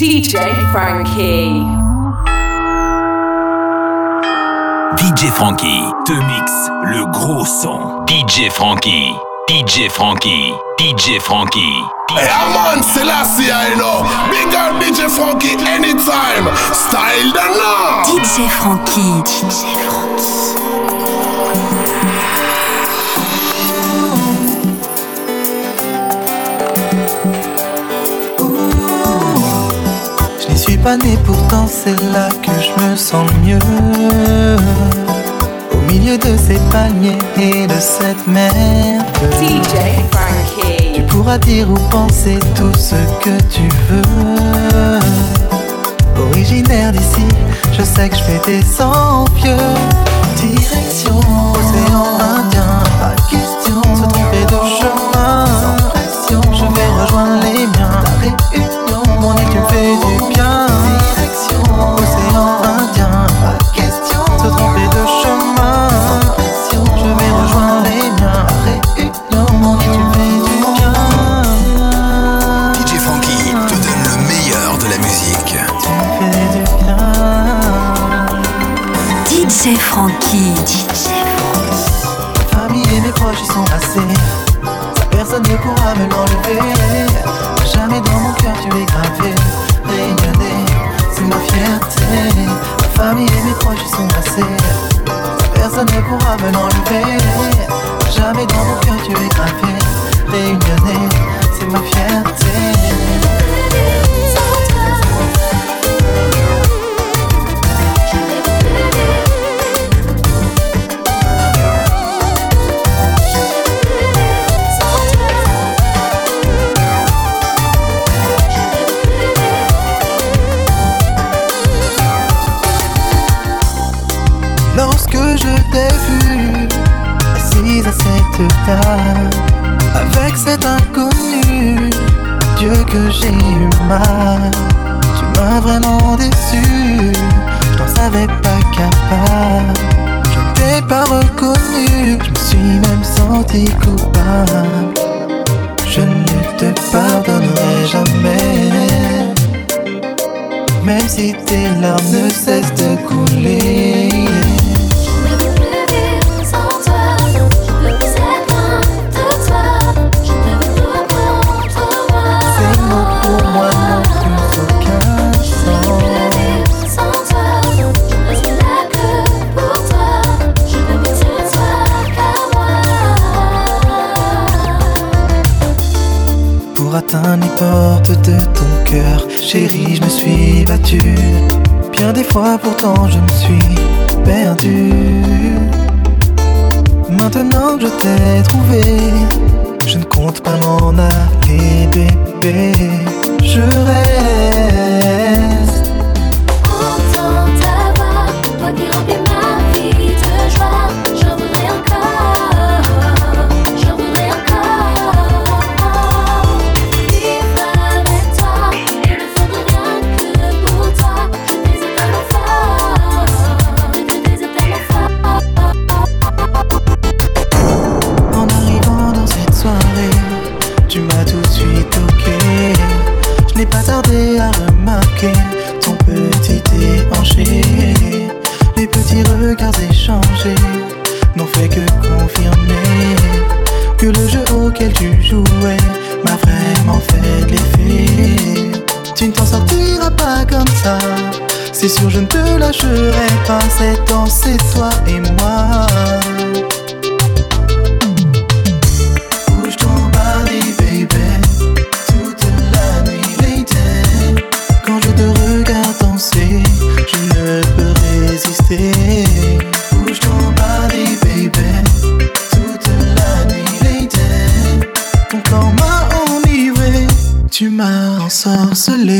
DJ Frankie. DJ Frankie te mixe le gros son. DJ Frankie. DJ Frankie. DJ Frankie. Hey, I'm on Selassie, I know. Big up DJ Frankie anytime. Style the now. DJ Frankie. DJ Frankie. Pas né, pourtant c'est là que je me sens mieux. Au milieu de ces palmiers et de cette mer. DJ Frankie. Tu pourras dire ou penser tout ce que tu veux. Originaire d'ici, je sais que je fais des envieux. Direction Famille et mes proches sont assez. Personne ne pourra me l'enlever. Jamais dans mon cœur tu es gravé. Rayonné, c'est ma fierté. Ma famille et mes proches sont assez. Personne ne pourra me l'enlever. Jamais dans mon cœur tu es gravé. Réunionnais, c'est ma fierté. Avec cet inconnu, Dieu que j'ai eu mal. Tu m'as vraiment déçu, je t'en savais pas capable. Je ne t'ai pas reconnu, je me suis même senti coupable. Je ne te pardonnerai jamais. Même si tes larmes ne cessent de couler. Les portes de ton cœur, chérie, je me suis battu. Bien des fois, pourtant, je me suis perdu. Maintenant que je t'ai trouvé, je ne compte pas m'en aller, bébé. Je reste. C'est danser, toi et moi. Bouge ton balai, baby. Toute la nuit, Eden. Quand je te regarde danser, je ne peux résister. Bouge ton balai, baby. Toute la nuit, Eden. Quand tu m'a ennuyé, tu m'as ensorcelé.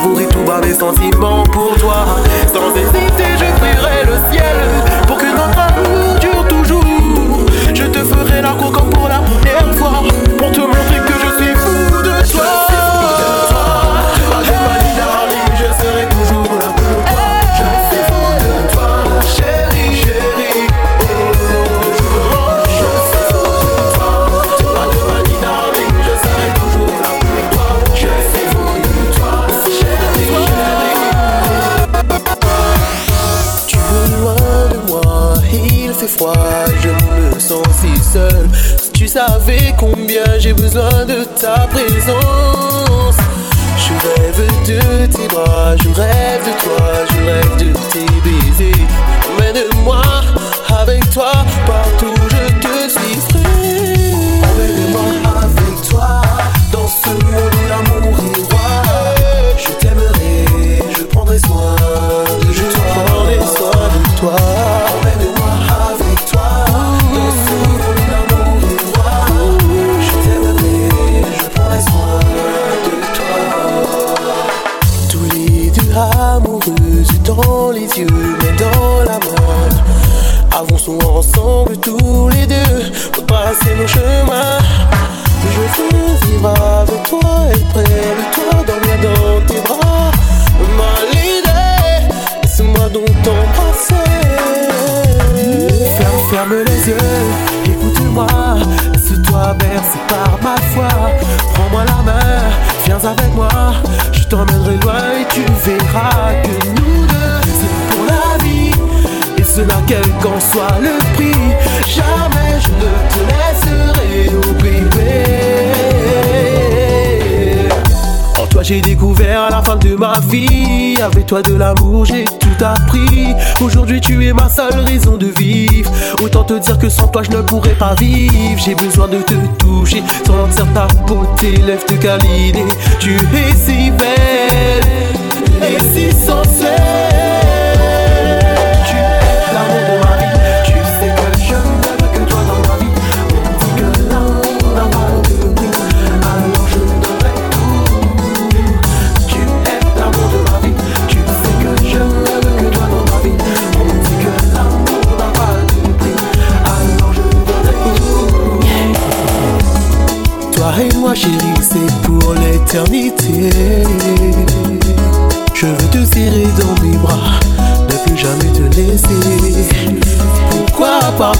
savourer tout bas mes sentiments. J'ai besoin de ta présence. Je rêve de tes bras, je rêve de toi, je rêve de tes baisers. Emmène-moi avec toi, partout je te suivrai. Toi de l'amour j'ai tout appris. Aujourd'hui tu es ma seule raison de vivre. Autant te dire que sans toi je ne pourrais pas vivre. J'ai besoin de te toucher. Sentir ta beauté, lève te câliner Tu es si belle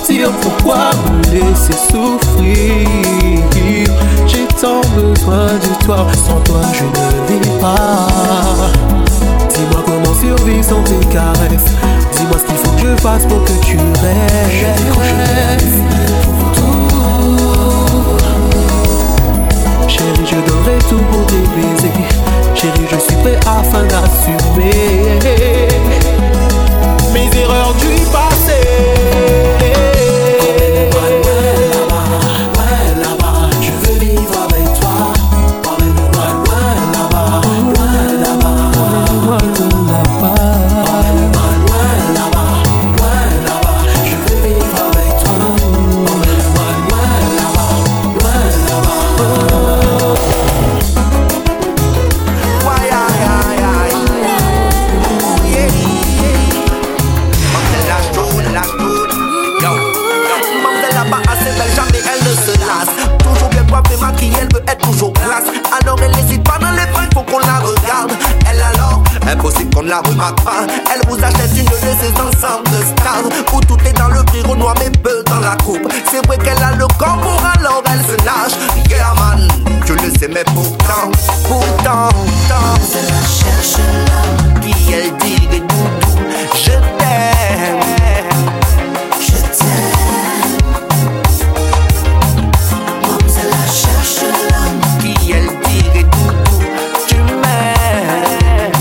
partir Pourquoi me laisser souffrir. J'ai tant besoin de toi Sans toi je ne vis pas. Dis-moi comment survivre sans tes caresses. Dis-moi ce qu'il faut que je fasse pour que tu tout Chérie, je donnerai tout pour tes baisers. Chérie, je suis prêt afin d'assumer. Mes erreurs du passé. C'est vrai qu'elle a le corps pour alors elle se lâche. Yeah man, je le sais mais pourtant, pourtant, pourtant. La cherche l'homme qui elle dit des. Je t'aime, je t'aime. La cherche l'homme qui elle dit des doudous. Tu m'aimes,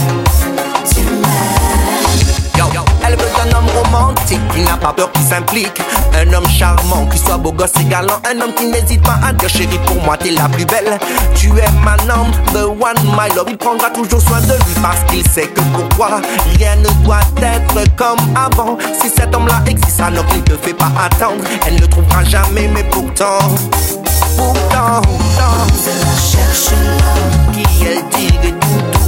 tu m'aimes. Elle veut un homme romantique qui n'a pas peur, qui s'implique. Un homme charmant, qui soit beau gosse et galant. Un homme qui n'hésite pas à dire chérie, pour moi t'es la plus belle. Tu es ma number one, my love. Il prendra toujours soin de lui parce qu'il sait que pour toi, rien ne doit être comme avant. Si cet homme-là existe, alors qu'il te fait pas attendre. Elle ne le trouvera jamais, mais pourtant, pourtant, pourtant. La cherche qui elle dit des doudous.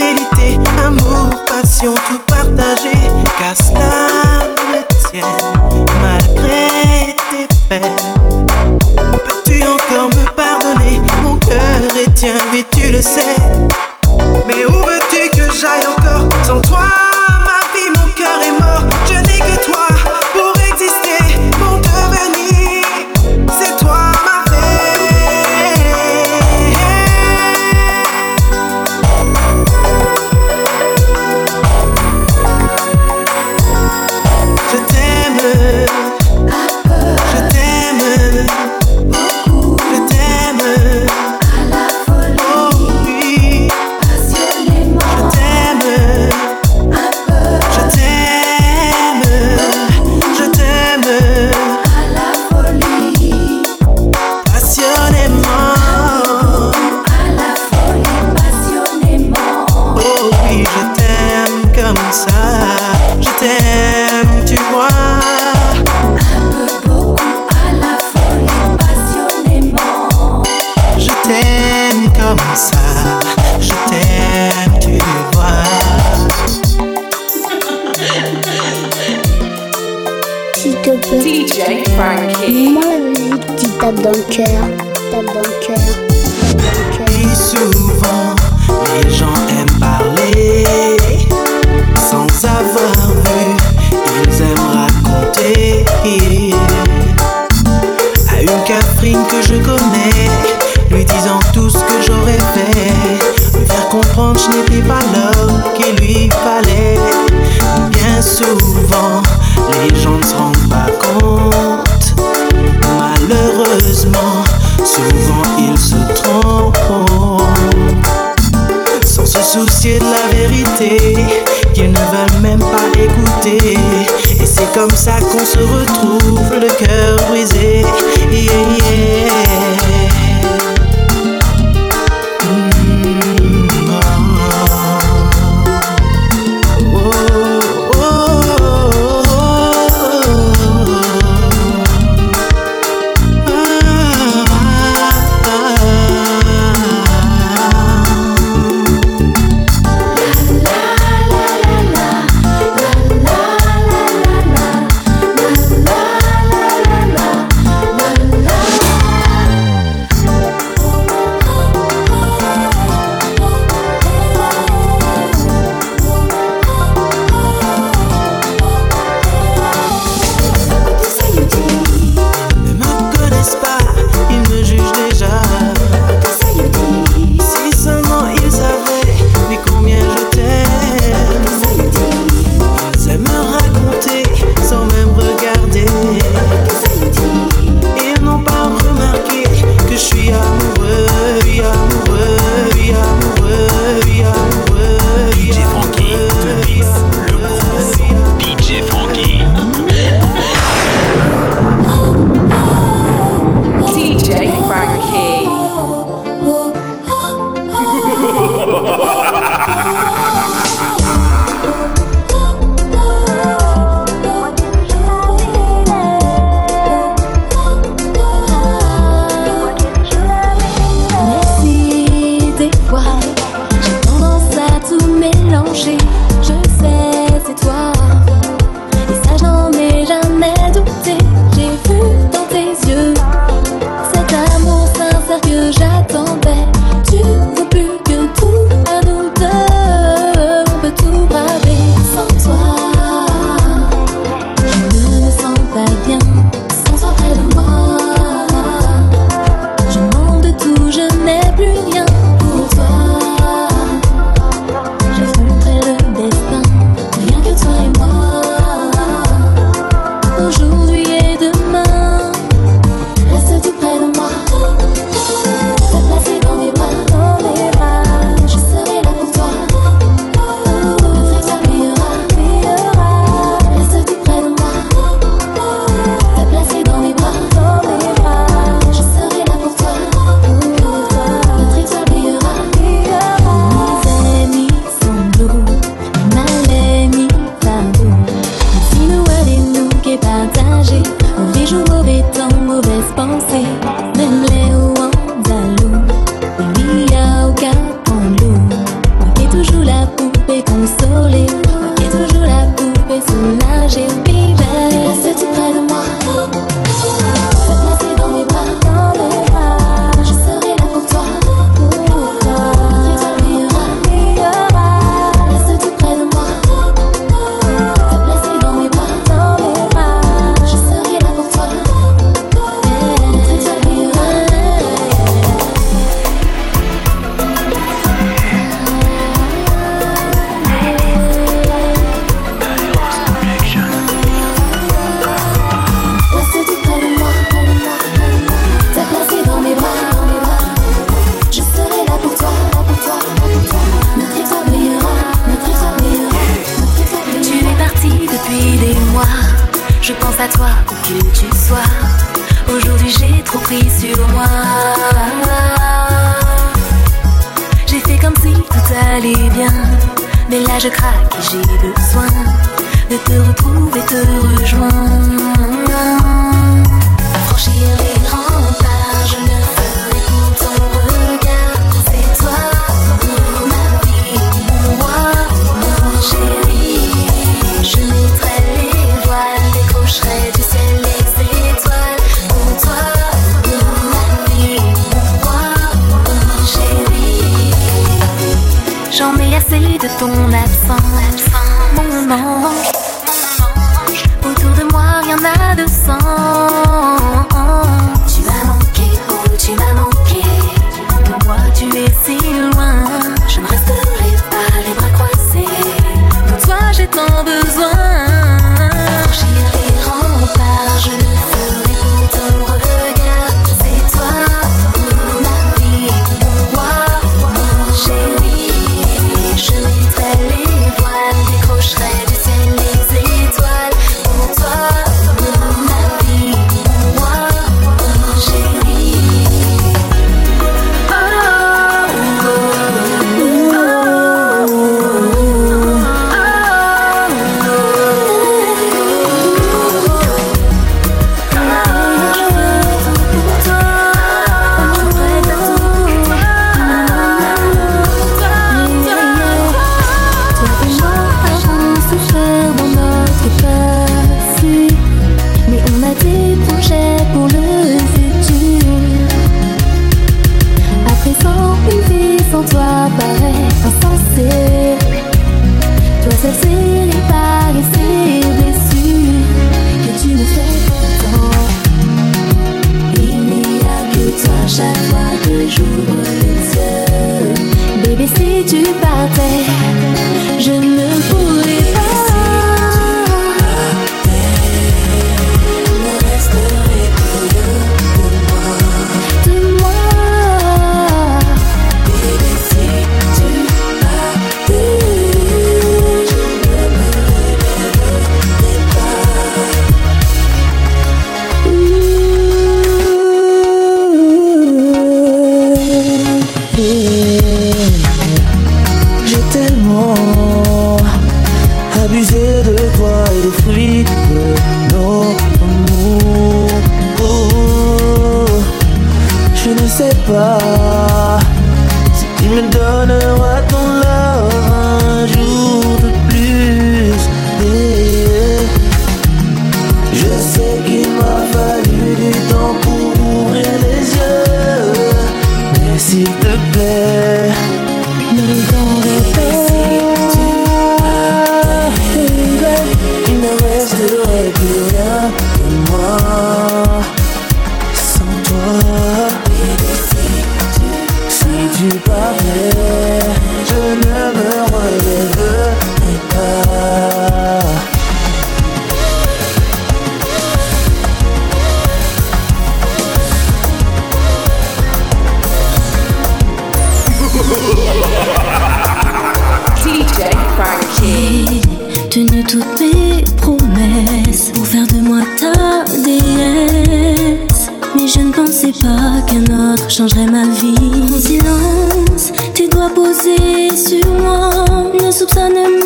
ter e. J'en ai assez de ton absence, mon ange. Autour de moi, rien n'a de sens. Tu m'as manqué, oh, tu m'as manqué. De moi, tu es si loin. Je ne resterai pas les bras croisés. De toi, j'ai tant besoin. pas. C'est qu'il me donne un un autre changerait ma vie. Ton silence, tes doigts posés sur moi, ne soupçonne même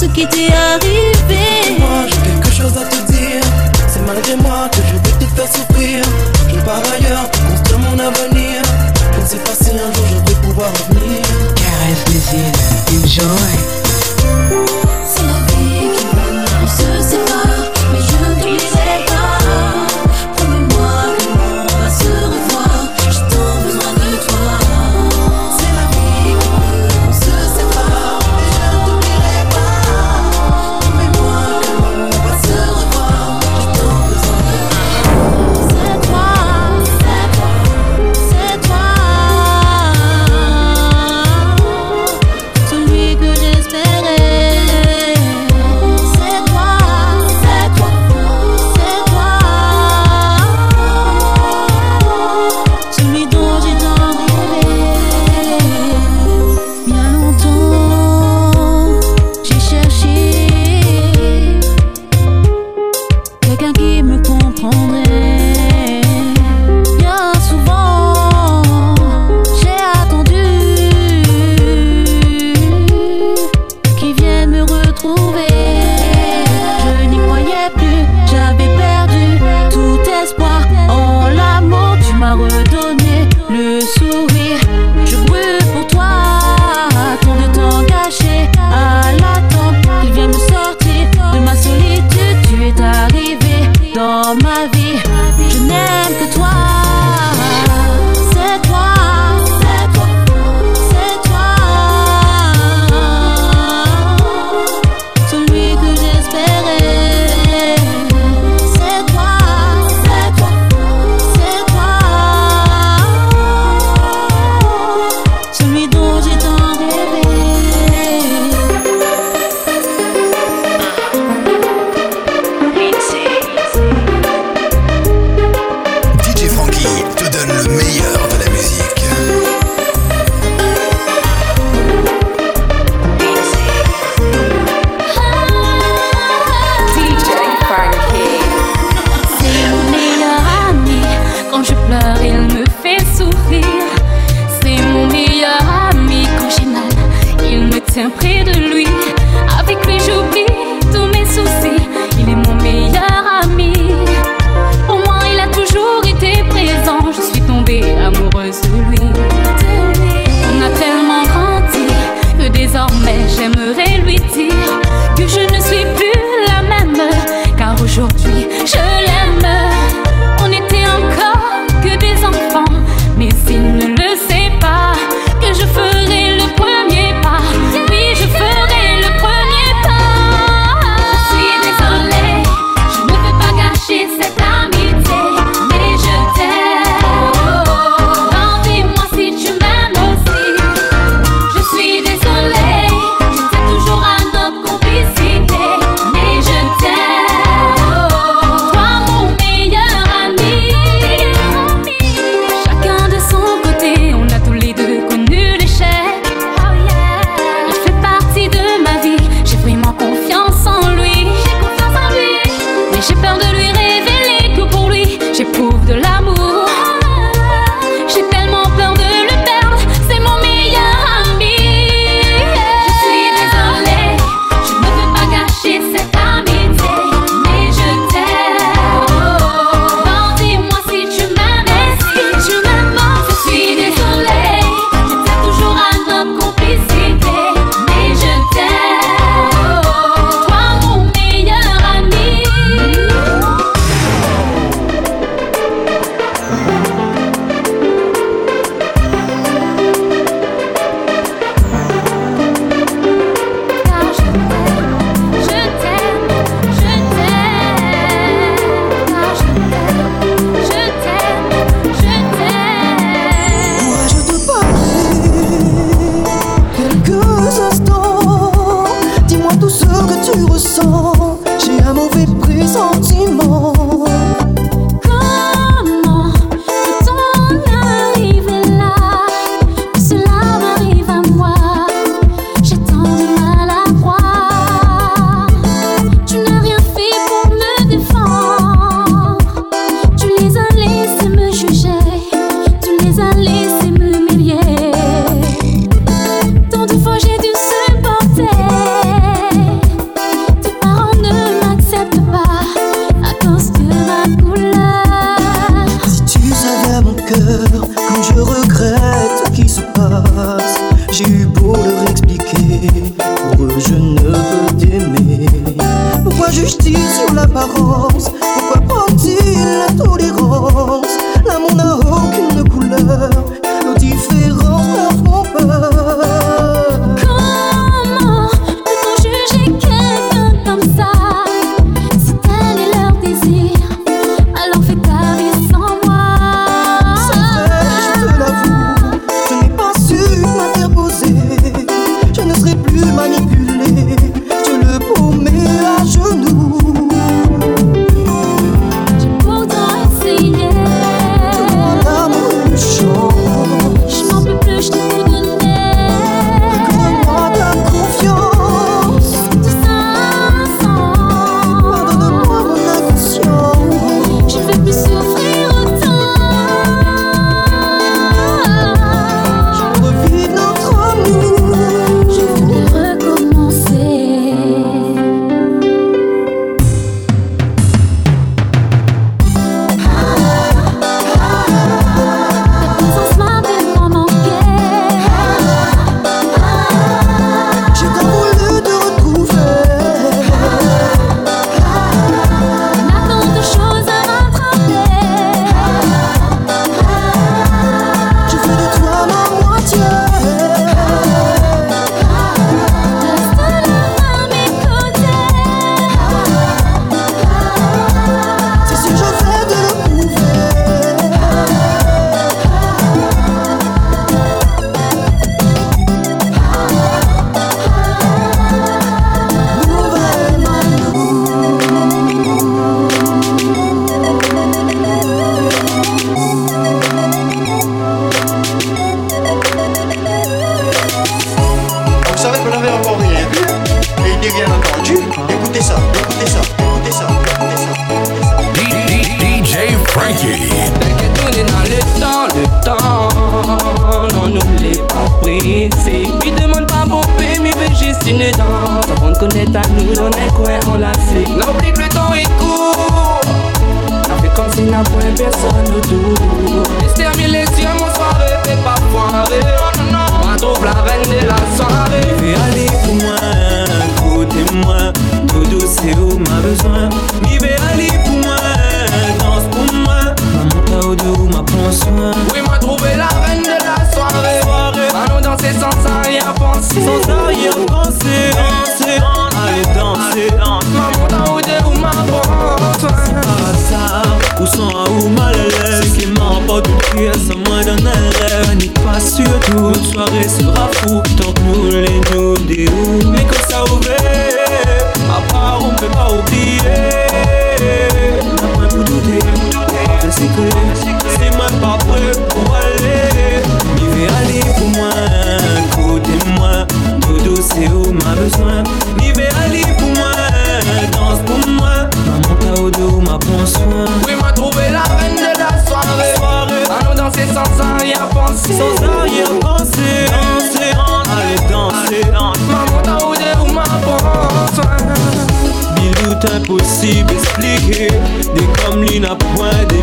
ce qui t'est arrivé. Moi, j'ai quelque chose à te dire. C'est malgré moi que je vais te faire souffrir. Je pars ailleurs pour construire mon avenir. Je ne sais pas si un jour je vais pouvoir revenir. Caresse, plaisir, enjoy. danser. Sans arrière danser, danser, allez danser. Maman t'a oublié ou ma pense. Bilou impossible expliquer. Des comme l'une à point des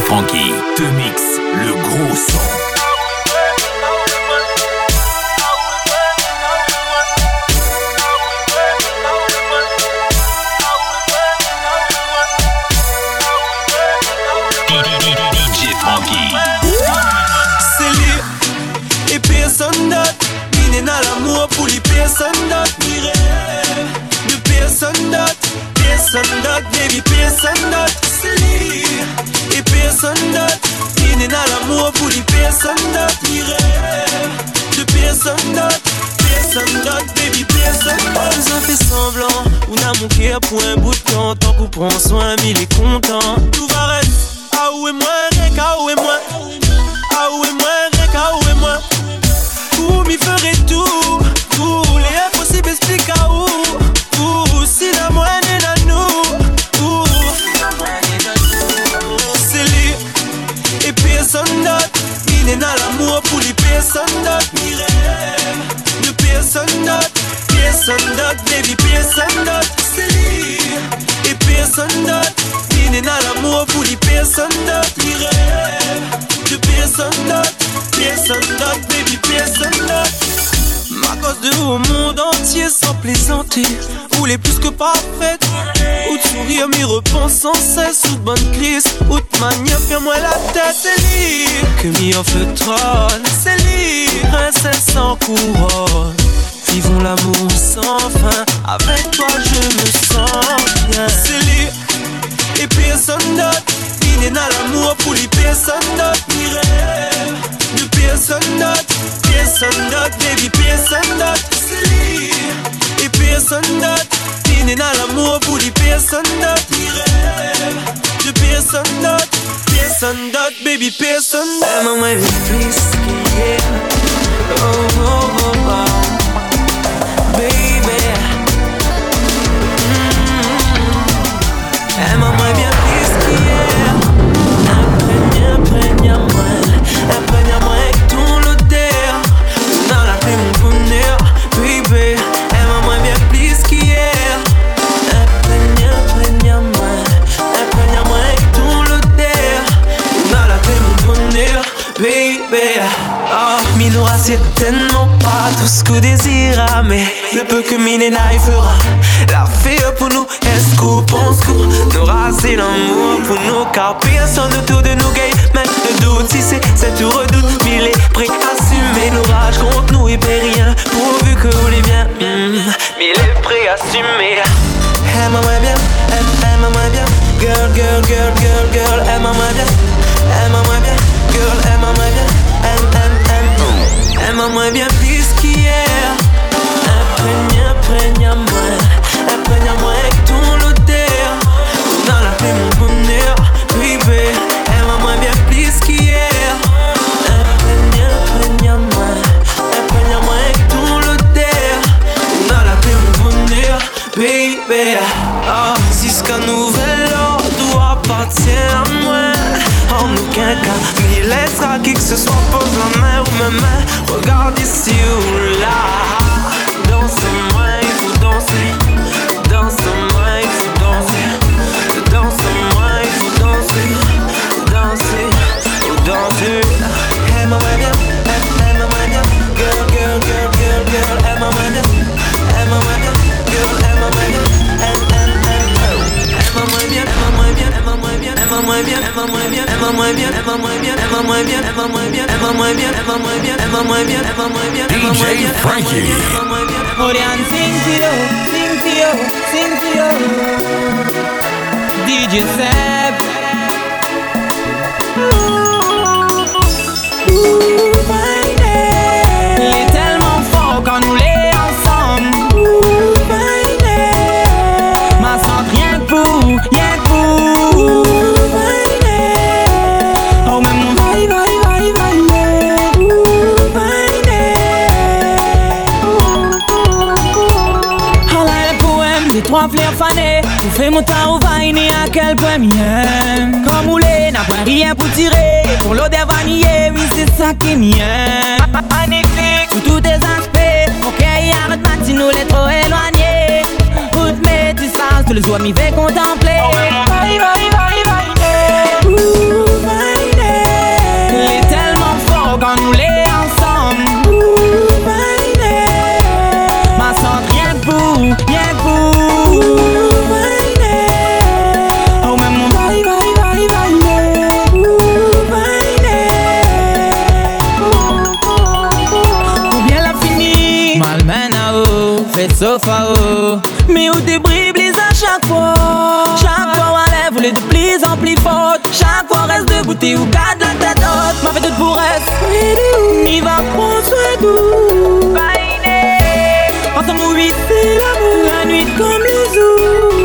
Frankie te mixe le gros son. Prends soin, mais les comptes. D'autre, baby, personne d'autre. Ma cause de au monde entier sans plaisanter. Ou les plus que parfaite. Ou de sourire, m'y repense sans cesse. Ou de bonne crise. Ou de manière, ferme-moi la tête. C'est lui que m'y en fait trône. C'est lui, princesse sans couronne. Vivons l'amour sans fin. Avec toi, je me sens bien. C'est lui et personne d'autre. Est dans l'amour pour les personnes d'autres. Pierce or not, pierce or not, baby, pierce or not. Sleep, pierce or not. Dîner dans l'amour pour les pierce or not. Je pierce or not, pierce or not, baby, pierce or not. Ама мои близкие, oh, oh, oh, oh. baby. Mm -hmm. Ама мои близкие, après, après, après. Tellement pas tout ce que désira. Mais le peu que Milena y fera. La fait pour nous, est-ce qu'on pense qu'on aura c'est l'amour pour nous? Car personne autour de nous gagne, même le doute. Si c'est cette redoute, mille est prêt à assumer l'orage contre nous et paie rien. Pourvu que vous les bien, mille est prêt à assumer. Aime-moi bien, aime- aime-moi bien. Girl, girl, girl, girl, girl, aime-moi bien. Aime-moi bien, girl, aime-moi bien. Aime, aime. Aime-moi bien plus qu'hier. Imprègne, imprègne à moi. Imprègne à moi avec ton odeur. Dans la paix, mon bonheur. Baby, aime-moi bien plus qu'hier. Imprègne, imprègne à moi. Imprègne à moi avec ton odeur. Dans la paix, mon bonheur. Baby, oh, qu'un nouvel ordre appartient à moi. En aucun cas, qui que ce soit pose la main ou ma main. Regarde ici ou là. Aime-moi bien, aime-moi bien, aime-moi bien, aime-moi bien, aime-moi bien, aime-moi bien, aime-moi bien, aime-moi bien, aime-moi bien, aime-moi bien, Frankie. aime-moi bien. Oriane, sing to you, sing to you, sing to you. DJ Seb. Faites mon tarot vaini à quel aime Comme moulé, n'a pas rien pour tirer. Pour l'odeur vanillée, oui c'est ça qui m'y aime Magnifique Sous tous tes aspects. Y arrête matin, nous les trop éloignés. Route métissage, tous les jours m'y fait contempler. Est fait sofa haut Mais où t'es briblis à chaque fois? Chaque fois on lève, voulez de plus en plus forte Chaque fois reste debout, t'es ou garde la tête haute. M'a fait toute pour reste. M'y va prendre soin d'où Ensemble, oui, c'est l'amour, la nuit comme le zoo.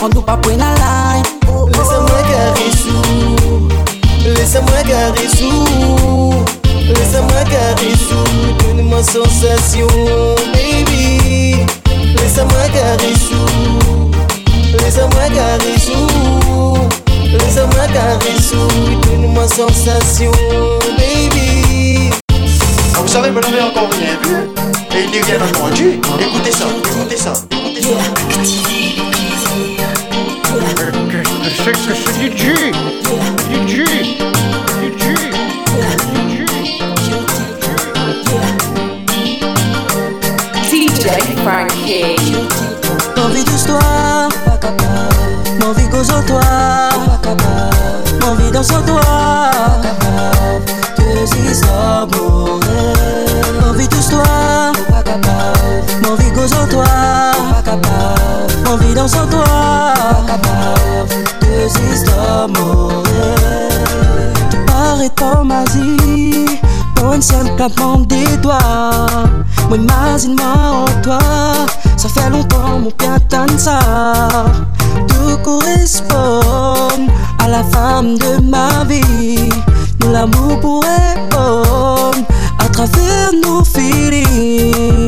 Mind, on doit pas prendre la line Laisse-moi caressou Laisse-moi caressou Laisse-moi caressou Donne-moi sensation Baby. Laisse-moi caressou Laisse-moi caressou Laisse-moi caressou Donne-moi sensation Baby. Ah, vous savez, vous n'avez encore rien vu et il n'y a rien entendu. Écoutez ça, Qu'est-ce que c'est que ce DJ DJ DJ DJ Frankie. Mon vie d'histoire, mon vie cause en toi, mon vie dans son toi, claquement des doigts. Moi, imagine-moi en toi, ça fait longtemps mon de ça. Tout correspond à la femme de ma vie. Nous l'amour pourrait bon à travers nos feelings.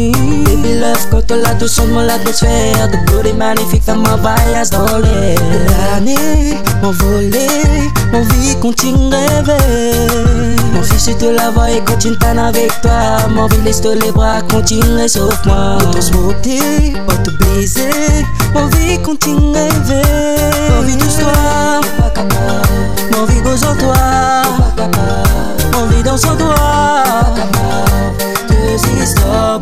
Love, quand on l'a sur mon l'atmosphère. De beauté magnifique, fait ma voyage dans l'air. L'année, m'envoler, mon vie continue rêver. Mon fils, te la vois et continue t'en avec toi. Mon vie, laisse les bras, continue sauf moi. Pour se monter, pas te baiser. Mon vie continue rêver. Mon vie d'histoire, mon vie goes en toi. Mon vie dans son doigt. Deux histoires,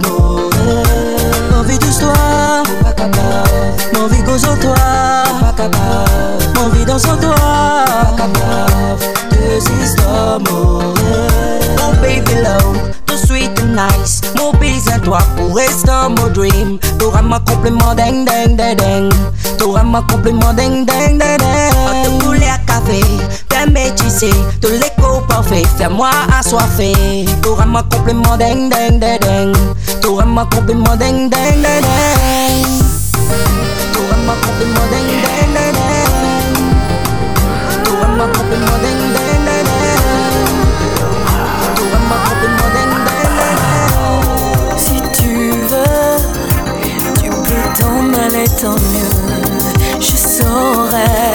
Goes en toi. Doigt. Deux histoires, Oh baby love, too sweet and nice. Mon à toi pour rester mon dream. T'auras ma complément ding ding ding ding. T'auras ma complément ding ding ding ding. Poulet à café, fais métisser. Tous les coups parfaits, fais-moi assoiffé. T'auras ma complément ding ding ding ding. T'auras ma complément ding ding ding ding. Tant mal et tant mieux. Je saurais